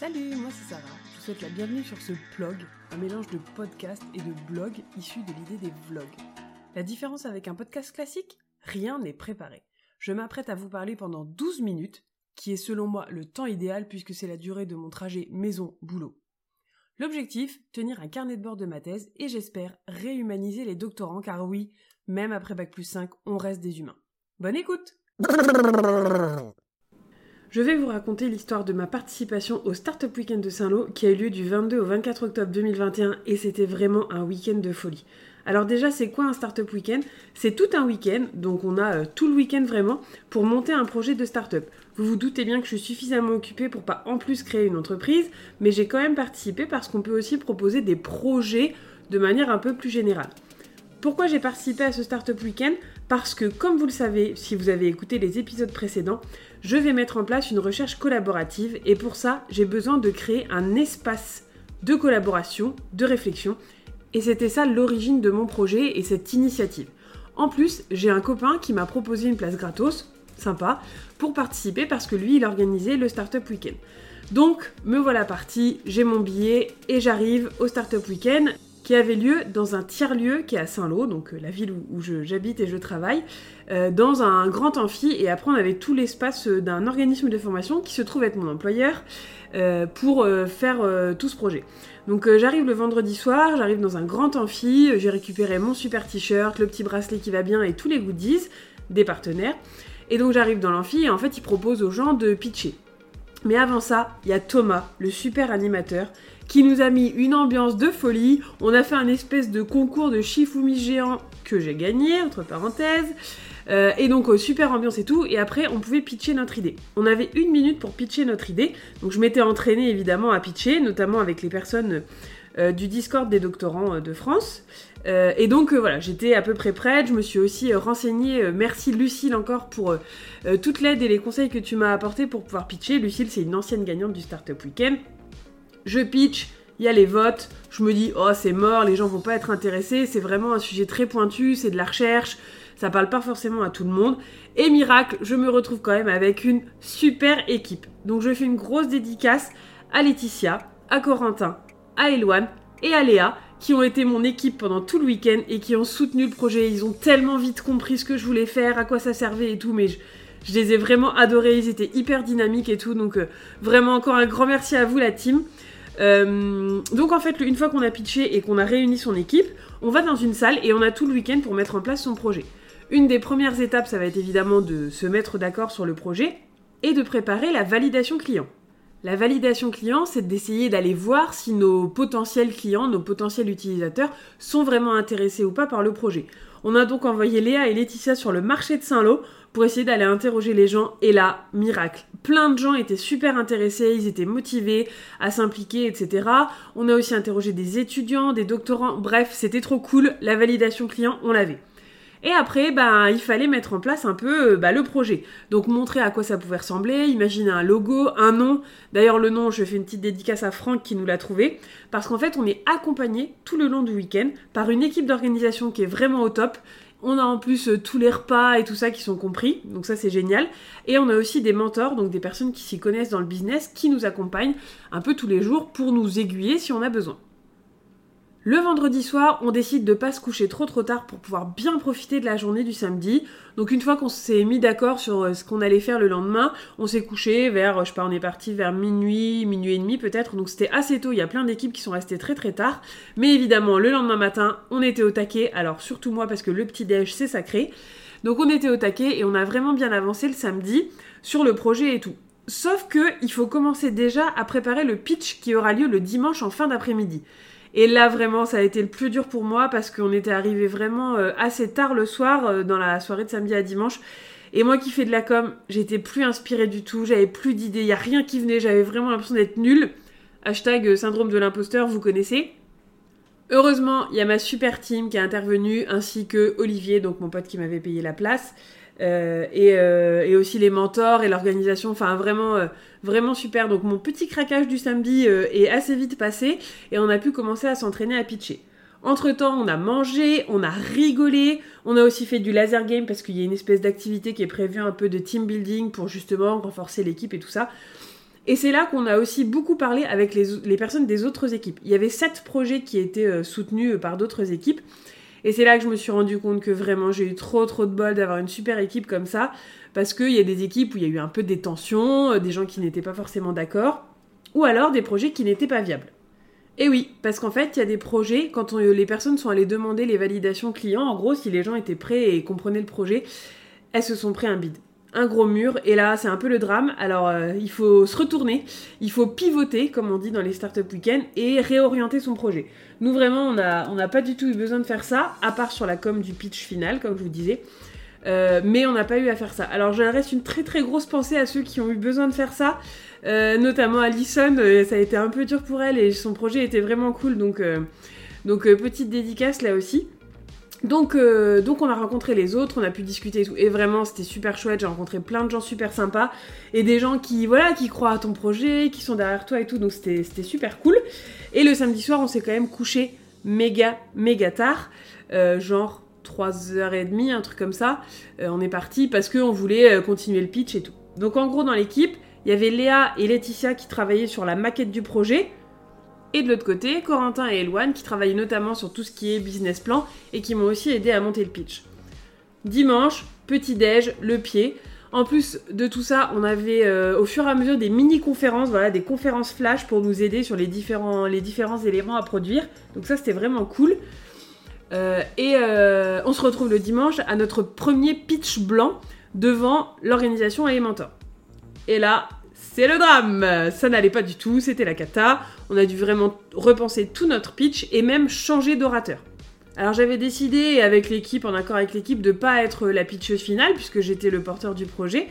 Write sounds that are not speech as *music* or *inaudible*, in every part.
Salut, moi c'est Sarah. Je vous souhaite la bienvenue sur ce blog, un mélange de podcast et de blog issu de l'idée des vlogs. La différence avec un podcast classique? Rien n'est préparé. Je m'apprête à vous parler pendant 12 minutes, qui est selon moi le temps idéal puisque c'est la durée de mon trajet maison-boulot. L'objectif, tenir un carnet de bord de ma thèse et j'espère réhumaniser les doctorants car oui, même après Bac plus 5, on reste des humains. Bonne écoute je vais vous raconter l'histoire de ma participation au Startup Weekend de Saint-Lô qui a eu lieu du 22 au 24 octobre 2021 et c'était vraiment un week-end de folie. Alors déjà, c'est quoi un Startup Weekend? C'est tout un week-end, donc on a euh, tout le week-end vraiment pour monter un projet de startup. Vous vous doutez bien que je suis suffisamment occupée pour pas en plus créer une entreprise, mais j'ai quand même participé parce qu'on peut aussi proposer des projets de manière un peu plus générale. Pourquoi j'ai participé à ce Startup Weekend? Parce que, comme vous le savez, si vous avez écouté les épisodes précédents, je vais mettre en place une recherche collaborative et pour ça, j'ai besoin de créer un espace de collaboration, de réflexion. Et c'était ça l'origine de mon projet et cette initiative. En plus, j'ai un copain qui m'a proposé une place gratos, sympa, pour participer parce que lui, il organisait le Startup Weekend. Donc, me voilà parti, j'ai mon billet et j'arrive au Startup Weekend qui avait lieu dans un tiers-lieu qui est à Saint-Lô, donc euh, la ville où, j'habite et je travaille, euh, dans un grand amphi. Et après, on avait tout l'espace euh, d'un organisme de formation qui se trouve être mon employeur pour faire tout ce projet. Donc j'arrive le vendredi soir, j'arrive dans un grand amphi, j'ai récupéré mon super t-shirt, le petit bracelet qui va bien et tous les goodies des partenaires. Et donc j'arrive dans l'amphi et en fait ils proposent aux gens de pitcher. Mais avant ça, il y a Thomas, le super animateur, qui nous a mis une ambiance de folie. On a fait un espèce de concours de Shifumi géant que j'ai gagné, entre parenthèses. Euh, et donc, euh, super ambiance et tout. Et après, on pouvait pitcher notre idée. On avait une minute pour pitcher notre idée. Donc, je m'étais entraînée évidemment à pitcher, notamment avec les personnes du Discord des doctorants de France. et donc, voilà, j'étais à peu près prête. Je me suis aussi renseignée. merci Lucille encore pour toute l'aide et les conseils que tu m'as apportés pour pouvoir pitcher. Lucille, c'est une ancienne gagnante du Startup Weekend. Je pitch, il y a les votes, je me dis, oh c'est mort, les gens vont pas être intéressés, c'est vraiment un sujet très pointu, c'est de la recherche, ça parle pas forcément à tout le monde. Et miracle, je me retrouve quand même avec une super équipe. Donc je fais une grosse dédicace à Laetitia, à Corentin, à Eloane et à Léa, qui ont été mon équipe pendant tout le week-end et qui ont soutenu le projet. Ils ont tellement vite compris ce que je voulais faire, à quoi ça servait et tout, mais je, les ai vraiment adorés, ils étaient hyper dynamiques et tout. Donc euh, vraiment encore un grand merci à vous la team. Euh, donc en fait, une fois qu'on a pitché et qu'on a réuni son équipe, on va dans une salle et on a tout le week-end pour mettre en place son projet. Une des premières étapes, ça va être évidemment de se mettre d'accord sur le projet et de préparer la validation client. La validation client, c'est d'essayer d'aller voir si nos potentiels clients, nos potentiels utilisateurs sont vraiment intéressés ou pas par le projet. On a donc envoyé Léa et Laetitia sur le marché de Saint-Lô pour essayer d'aller interroger les gens. Et là, miracle. Plein de gens étaient super intéressés, ils étaient motivés à s'impliquer, etc. On a aussi interrogé des étudiants, des doctorants. Bref, c'était trop cool. La validation client, on l'avait. Et après, ben, il fallait mettre en place un peu euh, bah, le projet. Donc montrer à quoi ça pouvait ressembler, imaginer un logo, un nom. D'ailleurs, le nom, je fais une petite dédicace à Franck qui nous l'a trouvé. Parce qu'en fait, on est accompagné tout le long du week-end par une équipe d'organisation qui est vraiment au top. On a en plus euh, tous les repas et tout ça qui sont compris, donc ça c'est génial. Et on a aussi des mentors, donc des personnes qui s'y connaissent dans le business, qui nous accompagnent un peu tous les jours pour nous aiguiller si on a besoin. Le vendredi soir, on décide de pas se coucher trop trop tard pour pouvoir bien profiter de la journée du samedi. Donc une fois qu'on s'est mis d'accord sur euh, ce qu'on allait faire le lendemain, on s'est couché vers, je sais pas, on est parti vers minuit, minuit et demi peut-être. Donc c'était assez tôt, il y a plein d'équipes qui sont restées très très tard. Mais évidemment, le lendemain matin, on était au taquet. Alors surtout moi parce que le petit déj c'est sacré. Donc on était au taquet et on a vraiment bien avancé le samedi sur le projet et tout. Sauf que il faut commencer déjà à préparer le pitch qui aura lieu le dimanche en fin d'après-midi. Et là, vraiment, ça a été le plus dur pour moi parce qu'on était arrivé vraiment euh, assez tard le soir, euh, dans la soirée de samedi à dimanche. Et moi qui fais de la com, j'étais plus inspirée du tout, j'avais plus d'idées, il a rien qui venait, j'avais vraiment l'impression d'être nulle. Hashtag euh, syndrome de l'imposteur, vous connaissez. Heureusement, il y a ma super team qui est intervenue, ainsi que Olivier, donc mon pote qui m'avait payé la place. Euh, euh, et, aussi les mentors et l'organisation, enfin vraiment, euh, vraiment super. Donc mon petit craquage du samedi est assez vite passé et on a pu commencer à s'entraîner à pitcher. Entre temps, on a mangé, on a rigolé, on a aussi fait du laser game parce qu'il y a une espèce d'activité qui est prévue un peu de team building pour justement renforcer l'équipe et tout ça. Et c'est là qu'on a aussi beaucoup parlé avec les, personnes des autres équipes. Il y avait sept projets qui étaient soutenus par d'autres équipes. Et c'est là que je me suis rendu compte que vraiment j'ai eu trop trop de bol d'avoir une super équipe comme ça. Parce qu'il y a des équipes où il y a eu un peu des tensions, des gens qui n'étaient pas forcément d'accord. Ou alors des projets qui n'étaient pas viables. Et oui, parce qu'en fait, il y a des projets, quand les personnes sont allées demander les validations clients, en gros, si les gens étaient prêts et comprenaient le projet, elles se sont pris un bide. Un gros mur, et là, c'est un peu le drame. Alors, euh, il faut se retourner, il faut pivoter, comme on dit dans les startup week-ends, et réorienter son projet. Nous, vraiment, on n'a pas du tout eu besoin de faire ça, à part sur la com du pitch final, comme je vous disais. Euh, mais on n'a pas eu à faire ça. Alors, je reste une très très grosse pensée à ceux qui ont eu besoin de faire ça. Euh, notamment Alison, euh, ça a été un peu dur pour elle et son projet était vraiment cool, donc, donc petite dédicace là aussi. Donc, donc on a rencontré les autres, on a pu discuter et tout, et vraiment c'était super chouette. J'ai rencontré plein de gens super sympas et des gens qui voilà qui croient à ton projet, qui sont derrière toi et tout, donc c'était super cool. Et le samedi soir, on s'est quand même couché méga méga tard, genre 3h30, un truc comme ça. on est parti parce qu'on voulait continuer le pitch et tout. Donc en gros dans l'équipe, il y avait Léa et Laetitia qui travaillaient sur la maquette du projet. Et de l'autre côté, Corentin et Eloane qui travaillaient notamment sur tout ce qui est business plan et qui m'ont aussi aidé à monter le pitch. Dimanche, petit déj, le pied. En plus de tout ça, on avait euh, au fur et à mesure des mini-conférences, voilà, des conférences flash pour nous aider sur les différents, éléments à produire. Donc ça, c'était vraiment cool. Euh, et euh, on se retrouve le dimanche à notre premier pitch blanc devant l'organisation Elementor. Et là, c'est le drame. Ça n'allait pas du tout, c'était la cata. On a dû vraiment repenser tout notre pitch et même changer d'orateur. Alors j'avais décidé avec l'équipe, en accord avec l'équipe, de pas être la pitcheuse finale puisque j'étais le porteur du projet.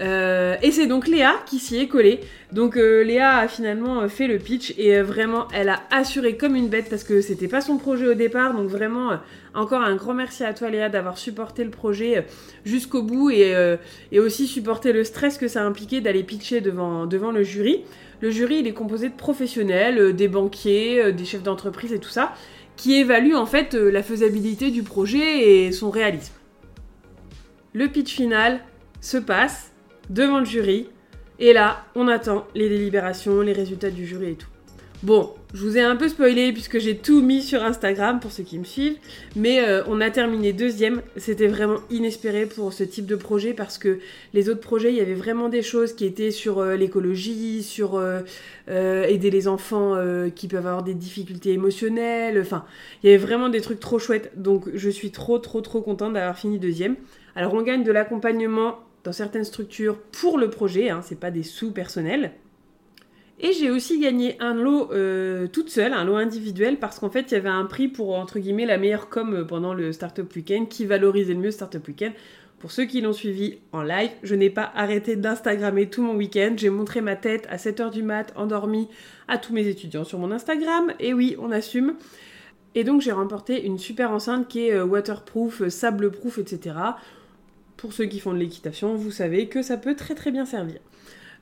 Euh, et c'est donc Léa qui s'y est collée. Donc euh, Léa a finalement euh, fait le pitch et vraiment elle a assuré comme une bête parce que c'était pas son projet au départ. Donc vraiment encore un grand merci à toi Léa d'avoir supporté le projet jusqu'au bout et, aussi supporté le stress que ça impliquait d'aller pitcher devant, devant le jury. Le jury il est composé de professionnels, des banquiers, des chefs d'entreprise et tout ça qui évaluent en fait la faisabilité du projet et son réalisme. Le pitch final se passe devant le jury. Et là, on attend les délibérations, les résultats du jury et tout. Bon, je vous ai un peu spoilé puisque j'ai tout mis sur Instagram pour ceux qui me suivent, mais euh, on a terminé deuxième. C'était vraiment inespéré pour ce type de projet parce que les autres projets, il y avait vraiment des choses qui étaient sur euh, l'écologie, sur euh, aider les enfants qui peuvent avoir des difficultés émotionnelles. Enfin, il y avait vraiment des trucs trop chouettes. Donc, je suis trop, trop, trop contente d'avoir fini deuxième. Alors, on gagne de l'accompagnement dans certaines structures pour le projet, hein, c'est pas des sous personnels. Et j'ai aussi gagné un lot euh, toute seule, un lot individuel, parce qu'en fait, il y avait un prix pour, entre guillemets, la meilleure com euh, pendant le Startup Weekend, qui valorisait le mieux Startup Weekend. Pour ceux qui l'ont suivi en live, je n'ai pas arrêté d'Instagrammer tout mon week-end. J'ai montré ma tête à 7h du mat, endormie, à tous mes étudiants sur mon Instagram. Et oui, on assume. Et donc j'ai remporté une super enceinte qui est euh, waterproof, sable-proof, etc pour ceux qui font de l'équitation, vous savez que ça peut très très bien servir.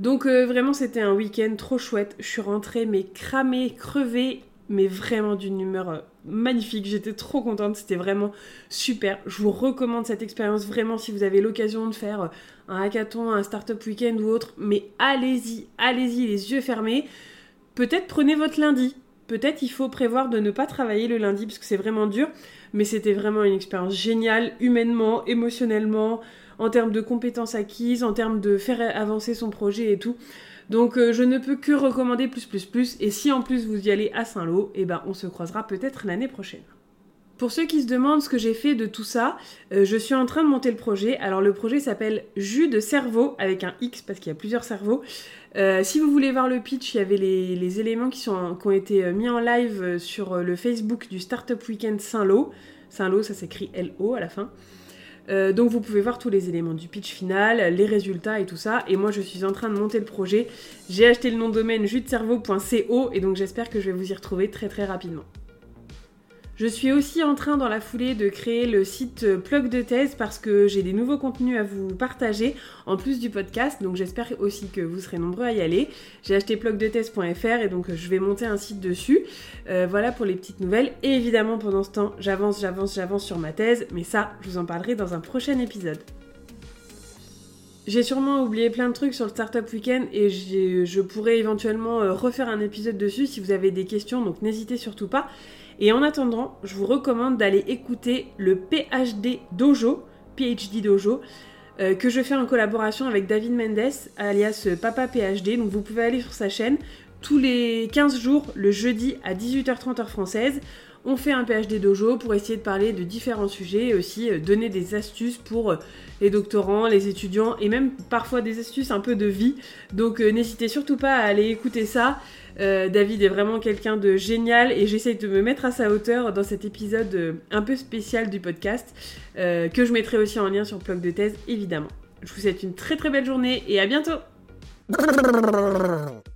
Donc euh, vraiment c'était un week-end trop chouette. Je suis rentrée mais cramée, crevée, mais vraiment d'une humeur euh, magnifique. J'étais trop contente, c'était vraiment super. Je vous recommande cette expérience vraiment si vous avez l'occasion de faire euh, un hackathon, un startup week-end ou autre. Mais allez-y, allez-y les yeux fermés. Peut-être prenez votre lundi. Peut-être il faut prévoir de ne pas travailler le lundi parce que c'est vraiment dur mais c'était vraiment une expérience géniale, humainement, émotionnellement, en termes de compétences acquises, en termes de faire avancer son projet et tout. Donc euh, je ne peux que recommander plus plus plus, et si en plus vous y allez à Saint-Lô, eh ben on se croisera peut-être l'année prochaine. Pour ceux qui se demandent ce que j'ai fait de tout ça, euh, je suis en train de monter le projet. Alors le projet s'appelle Jus de cerveau avec un X parce qu'il y a plusieurs cerveaux. Euh, si vous voulez voir le pitch, il y avait les, éléments qui, ont été euh, mis en live sur le Facebook du Startup Weekend Saint-Lô. Saint-Lô, ça s'écrit L-O à la fin. donc vous pouvez voir tous les éléments du pitch final, les résultats et tout ça. Et moi je suis en train de monter le projet. J'ai acheté le nom de domaine jusdecerveau.co et donc j'espère que je vais vous y retrouver très très rapidement. Je suis aussi en train dans la foulée de créer le site Plug de thèse parce que j'ai des nouveaux contenus à vous partager en plus du podcast. Donc j'espère aussi que vous serez nombreux à y aller. J'ai acheté plugdethèse.fr et donc je vais monter un site dessus. Euh, voilà pour les petites nouvelles. Et évidemment pendant ce temps, j'avance, j'avance, j'avance sur ma thèse. Mais ça, je vous en parlerai dans un prochain épisode. J'ai sûrement oublié plein de trucs sur le Startup Weekend et je pourrais éventuellement euh, refaire un épisode dessus si vous avez des questions, donc n'hésitez surtout pas. Et en attendant, je vous recommande d'aller écouter le PhD Dojo, PhD Dojo, euh, que je fais en collaboration avec David Mendes, alias Papa PhD. Donc vous pouvez aller sur sa chaîne tous les 15 jours, le jeudi à 18h30 heure française. On fait un PhD dojo pour essayer de parler de différents sujets et aussi euh, donner des astuces pour euh, les doctorants, les étudiants et même parfois des astuces un peu de vie. Donc euh, n'hésitez surtout pas à aller écouter ça. David est vraiment quelqu'un de génial et j'essaye de me mettre à sa hauteur dans cet épisode un peu spécial du podcast que je mettrai aussi en lien sur le blog de thèse évidemment. Je vous souhaite une très très belle journée et à bientôt *laughs*